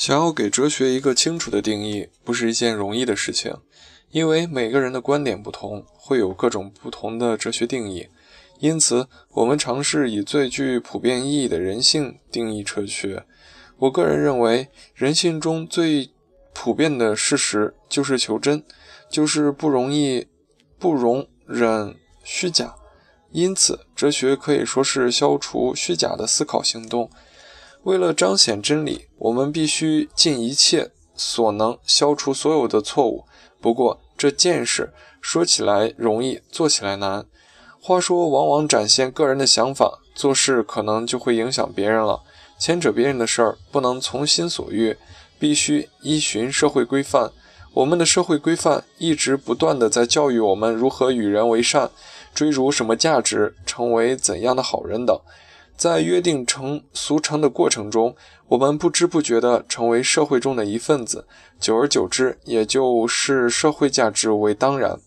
想要给哲学一个清楚的定义，不是一件容易的事情，因为每个人的观点不同，会有各种不同的哲学定义。因此，我们尝试以最具普遍意义的人性定义哲学。我个人认为，人性中最普遍的事实就是求真，就是不容易、不容忍虚假。因此，哲学可以说是消除虚假的思考行动。为了彰显真理，我们必须尽一切所能消除所有的错误。不过，这见识说起来容易，做起来难。话说，往往展现个人的想法，做事可能就会影响别人了。牵扯别人的事儿，不能从心所欲，必须依循社会规范。我们的社会规范一直不断地在教育我们如何与人为善，追逐什么价值，成为怎样的好人等。在约定成俗成的过程中，我们不知不觉地成为社会中的一份子，久而久之，也就视社会价值为当然。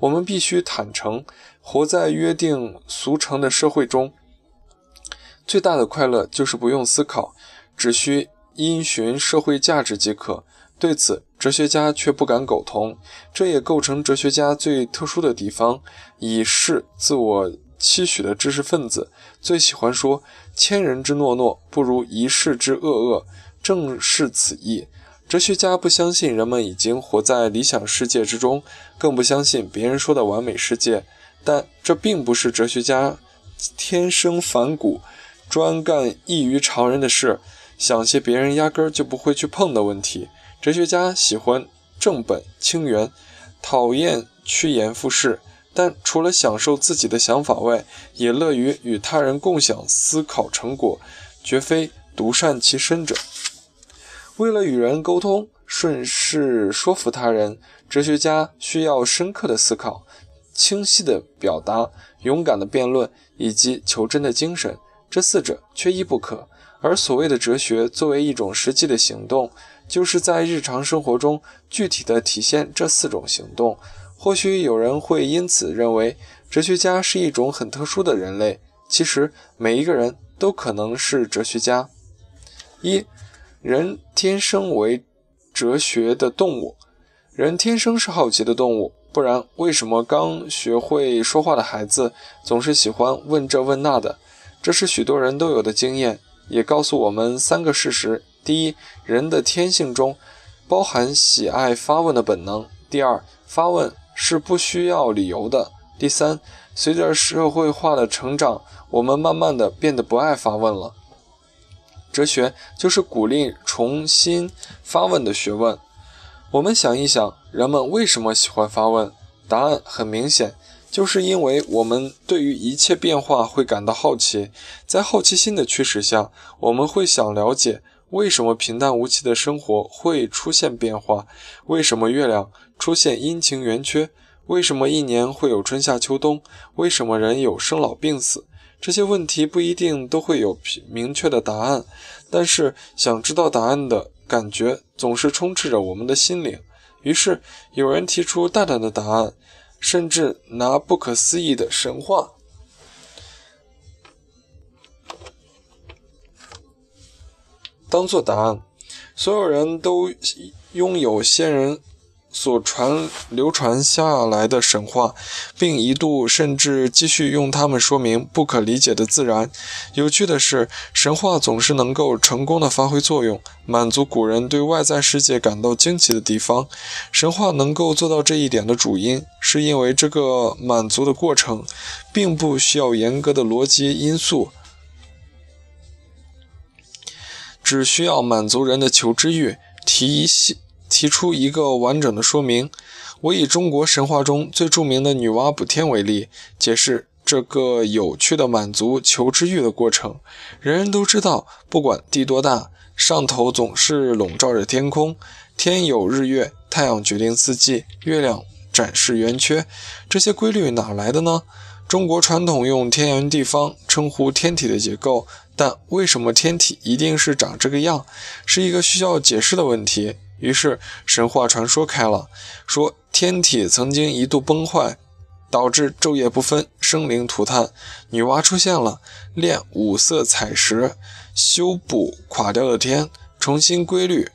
我们必须坦诚，活在约定俗成的社会中。最大的快乐就是不用思考，只需因循社会价值即可。对此，哲学家却不敢苟同，这也构成哲学家最特殊的地方。以示自我期许的知识分子，最喜欢说“千人之诺诺，不如一世之恶恶”，正是此意。哲学家不相信人们已经活在理想世界之中，更不相信别人说的完美世界。但这并不是哲学家天生反骨。专干异于常人的事，想些别人压根儿就不会去碰的问题。哲学家喜欢正本清源，讨厌趋炎附势，但除了享受自己的想法外，也乐于与他人共享思考成果，绝非独善其身者。为了与人沟通，顺势说服他人，哲学家需要深刻的思考、清晰的表达、勇敢的辩论以及求真的精神。这四者缺一不可，而所谓的哲学作为一种实际的行动，就是在日常生活中具体的体现这四种行动。或许有人会因此认为哲学家是一种很特殊的人类，其实每一个人都可能是哲学家。一人天生为哲学的动物，人天生是好奇的动物，不然为什么刚学会说话的孩子总是喜欢问这问那的？这是许多人都有的经验，也告诉我们三个事实：第一，人的天性中包含喜爱发问的本能；第二，发问是不需要理由的；第三，随着社会化的成长，我们慢慢的变得不爱发问了。哲学就是鼓励重新发问的学问。我们想一想，人们为什么喜欢发问？答案很明显。就是因为我们对于一切变化会感到好奇，在好奇心的驱使下，我们会想了解为什么平淡无奇的生活会出现变化，为什么月亮出现阴晴圆缺，为什么一年会有春夏秋冬，为什么人有生老病死。这些问题不一定都会有明确的答案，但是想知道答案的感觉总是充斥着我们的心灵。于是有人提出大胆的答案。甚至拿不可思议的神话当做答案，所有人都拥有先人。所传流传下来的神话，并一度甚至继续用它们说明不可理解的自然。有趣的是，神话总是能够成功的发挥作用，满足古人对外在世界感到惊奇的地方。神话能够做到这一点的主因，是因为这个满足的过程，并不需要严格的逻辑因素，只需要满足人的求知欲，提一系。提出一个完整的说明。我以中国神话中最著名的女娲补天为例，解释这个有趣的满足求知欲的过程。人人都知道，不管地多大，上头总是笼罩着天空。天有日月，太阳决定四季，月亮展示圆缺。这些规律哪来的呢？中国传统用天圆地方称呼天体的结构，但为什么天体一定是长这个样，是一个需要解释的问题。于是神话传说开了，说天体曾经一度崩坏，导致昼夜不分，生灵涂炭。女娲出现了，炼五色彩石，修补垮掉的天，重新规律，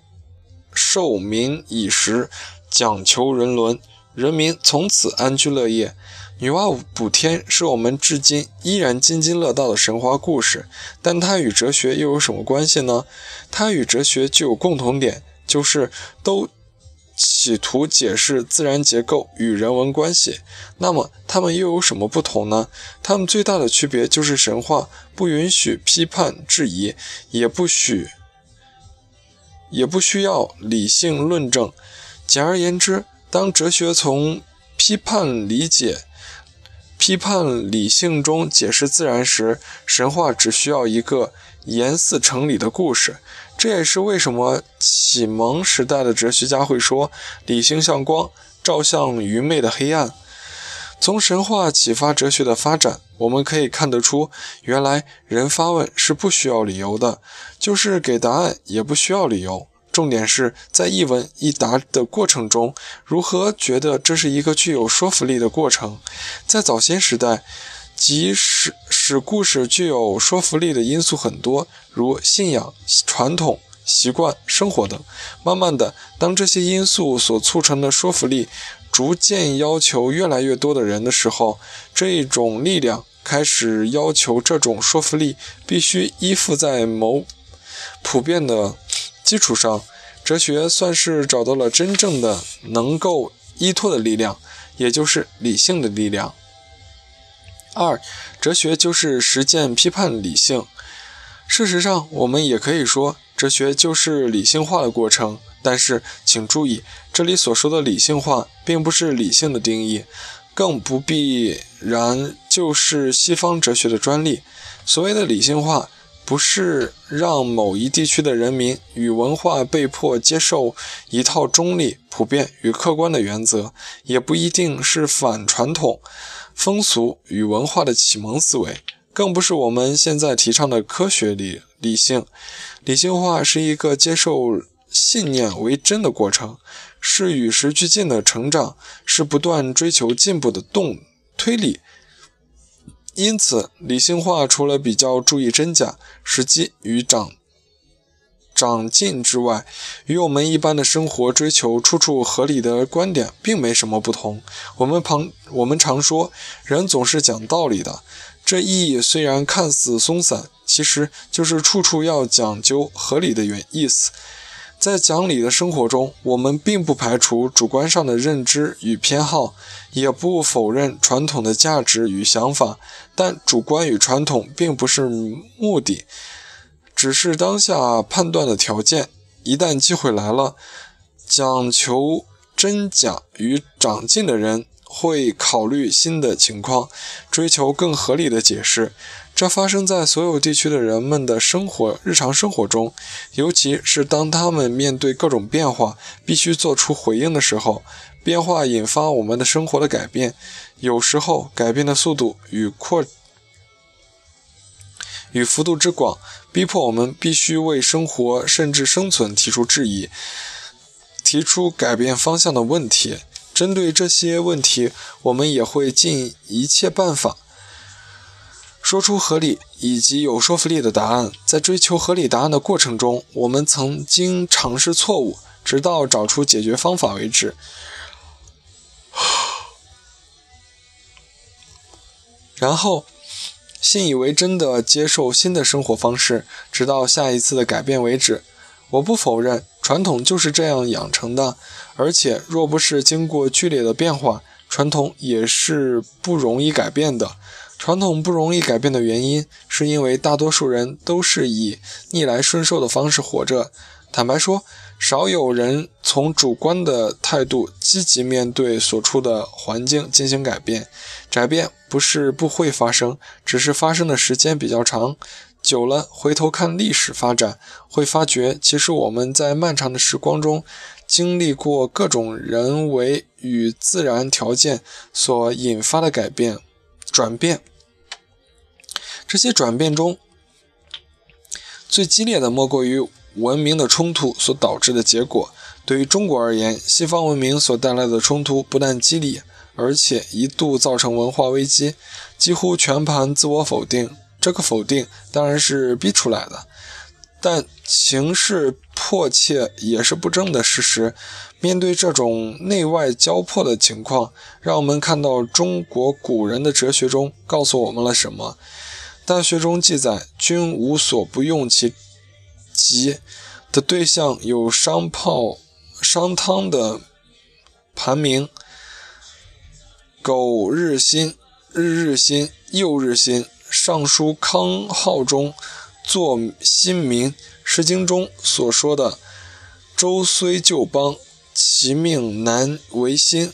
受民以时，讲求人伦，人民从此安居乐业。女娲补天是我们至今依然津津乐道的神话故事，但它与哲学又有什么关系呢？它与哲学具有共同点，就是都企图解释自然结构与人文关系。那么，它们又有什么不同呢？它们最大的区别就是神话不允许批判质疑，也不许，也不需要理性论证。简而言之，当哲学从批判理解。批判理性中解释自然时，神话只需要一个言似成理的故事。这也是为什么启蒙时代的哲学家会说“理性像光，照向愚昧的黑暗”。从神话启发哲学的发展，我们可以看得出，原来人发问是不需要理由的，就是给答案也不需要理由。重点是在一问一答的过程中，如何觉得这是一个具有说服力的过程？在早先时代，即使使故事具有说服力的因素很多，如信仰、传统、习惯、生活等。慢慢的，当这些因素所促成的说服力逐渐要求越来越多的人的时候，这一种力量开始要求这种说服力必须依附在某普遍的。基础上，哲学算是找到了真正的能够依托的力量，也就是理性的力量。二，哲学就是实践批判理性。事实上，我们也可以说，哲学就是理性化的过程。但是，请注意，这里所说的理性化，并不是理性的定义，更不必然就是西方哲学的专利。所谓的理性化。不是让某一地区的人民与文化被迫接受一套中立、普遍与客观的原则，也不一定是反传统风俗与文化的启蒙思维，更不是我们现在提倡的科学理理性。理性化是一个接受信念为真的过程，是与时俱进的成长，是不断追求进步的动推理。因此，理性化除了比较注意真假、时机与长长进之外，与我们一般的生活追求处处合理的观点并没什么不同。我们旁我们常说，人总是讲道理的，这意义虽然看似松散，其实就是处处要讲究合理的原意思。在讲理的生活中，我们并不排除主观上的认知与偏好，也不否认传统的价值与想法，但主观与传统并不是目的，只是当下判断的条件。一旦机会来了，讲求真假与长进的人会考虑新的情况，追求更合理的解释。这发生在所有地区的人们的生活、日常生活中，尤其是当他们面对各种变化，必须做出回应的时候。变化引发我们的生活的改变，有时候改变的速度与扩与幅度之广，逼迫我们必须为生活甚至生存提出质疑，提出改变方向的问题。针对这些问题，我们也会尽一切办法。说出合理以及有说服力的答案。在追求合理答案的过程中，我们曾经尝试错误，直到找出解决方法为止。然后信以为真的接受新的生活方式，直到下一次的改变为止。我不否认传统就是这样养成的，而且若不是经过剧烈的变化，传统也是不容易改变的。传统不容易改变的原因，是因为大多数人都是以逆来顺受的方式活着。坦白说，少有人从主观的态度积极面对所处的环境进行改变。改变不是不会发生，只是发生的时间比较长。久了，回头看历史发展，会发觉其实我们在漫长的时光中经历过各种人为与自然条件所引发的改变、转变。这些转变中，最激烈的莫过于文明的冲突所导致的结果。对于中国而言，西方文明所带来的冲突不但激烈，而且一度造成文化危机，几乎全盘自我否定。这个否定当然是逼出来的。但情势迫切也是不争的事实。面对这种内外交迫的情况，让我们看到中国古人的哲学中告诉我们了什么？大学中记载：“君无所不用其极。”的对象有商炮、商汤的盘铭：“苟日新，日日新，又日新。”尚书康浩中。作新民，《诗经》中所说的“周虽旧邦，其命难维新”。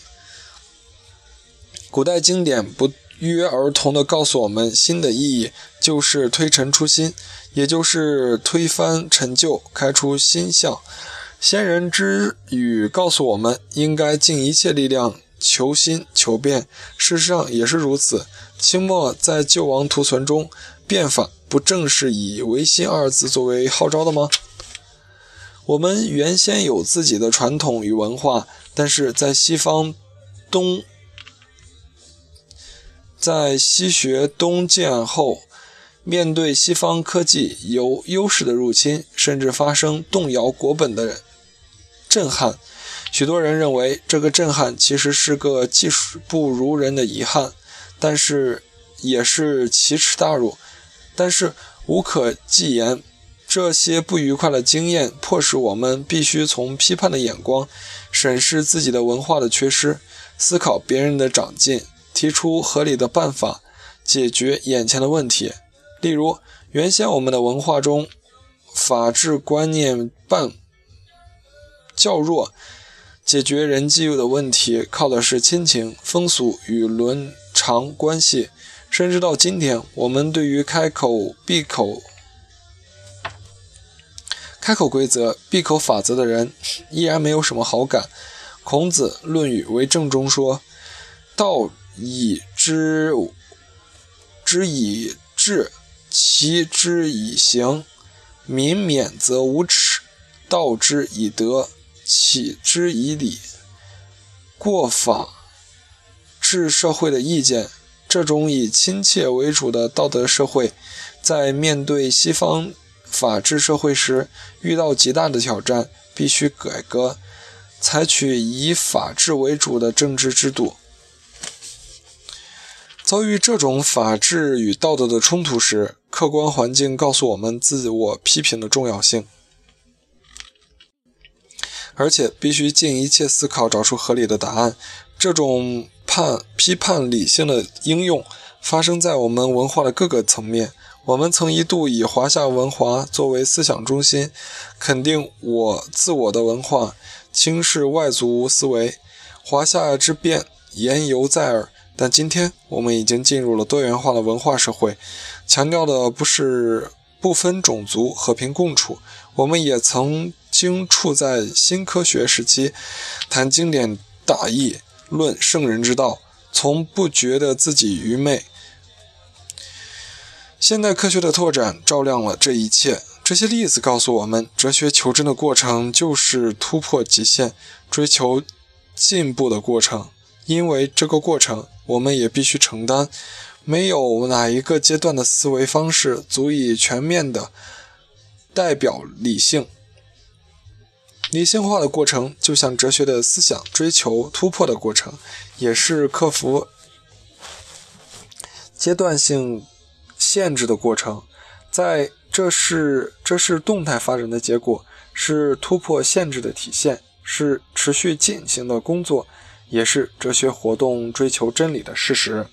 古代经典不约而同地告诉我们，新的意义就是推陈出新，也就是推翻陈旧，开出新象。先人之语告诉我们，应该尽一切力量求新求变。事实上也是如此。清末在救亡图存中，变法。不正是以“维新”二字作为号召的吗？我们原先有自己的传统与文化，但是在西方东，在西学东渐后，面对西方科技有优势的入侵，甚至发生动摇国本的震撼。许多人认为这个震撼其实是个技术不如人的遗憾，但是也是奇耻大辱。但是无可计言，这些不愉快的经验迫使我们必须从批判的眼光审视自己的文化的缺失，思考别人的长进，提出合理的办法解决眼前的问题。例如，原先我们的文化中法治观念半较弱，解决人际的问题靠的是亲情、风俗与伦常关系。甚至到今天，我们对于开口闭口、开口规则、闭口法则的人，依然没有什么好感。孔子《论语为正》中说：“道以之之以治，齐之以刑。民免则无耻，道之以德，启之以礼。”过法治社会的意见。这种以亲切为主的道德社会，在面对西方法治社会时，遇到极大的挑战，必须改革，采取以法治为主的政治制度。遭遇这种法治与道德的冲突时，客观环境告诉我们自我批评的重要性，而且必须尽一切思考，找出合理的答案。这种。判批判理性的应用发生在我们文化的各个层面。我们曾一度以华夏文化作为思想中心，肯定我自我的文化，轻视外族思维。华夏之变言犹在耳，但今天我们已经进入了多元化的文化社会，强调的不是不分种族和平共处。我们也曾经处在新科学时期，谈经典大义。论圣人之道，从不觉得自己愚昧。现代科学的拓展照亮了这一切。这些例子告诉我们，哲学求真的过程就是突破极限、追求进步的过程。因为这个过程，我们也必须承担。没有哪一个阶段的思维方式足以全面的代表理性。理性化的过程，就像哲学的思想追求突破的过程，也是克服阶段性限制的过程。在这是这是动态发展的结果，是突破限制的体现，是持续进行的工作，也是哲学活动追求真理的事实。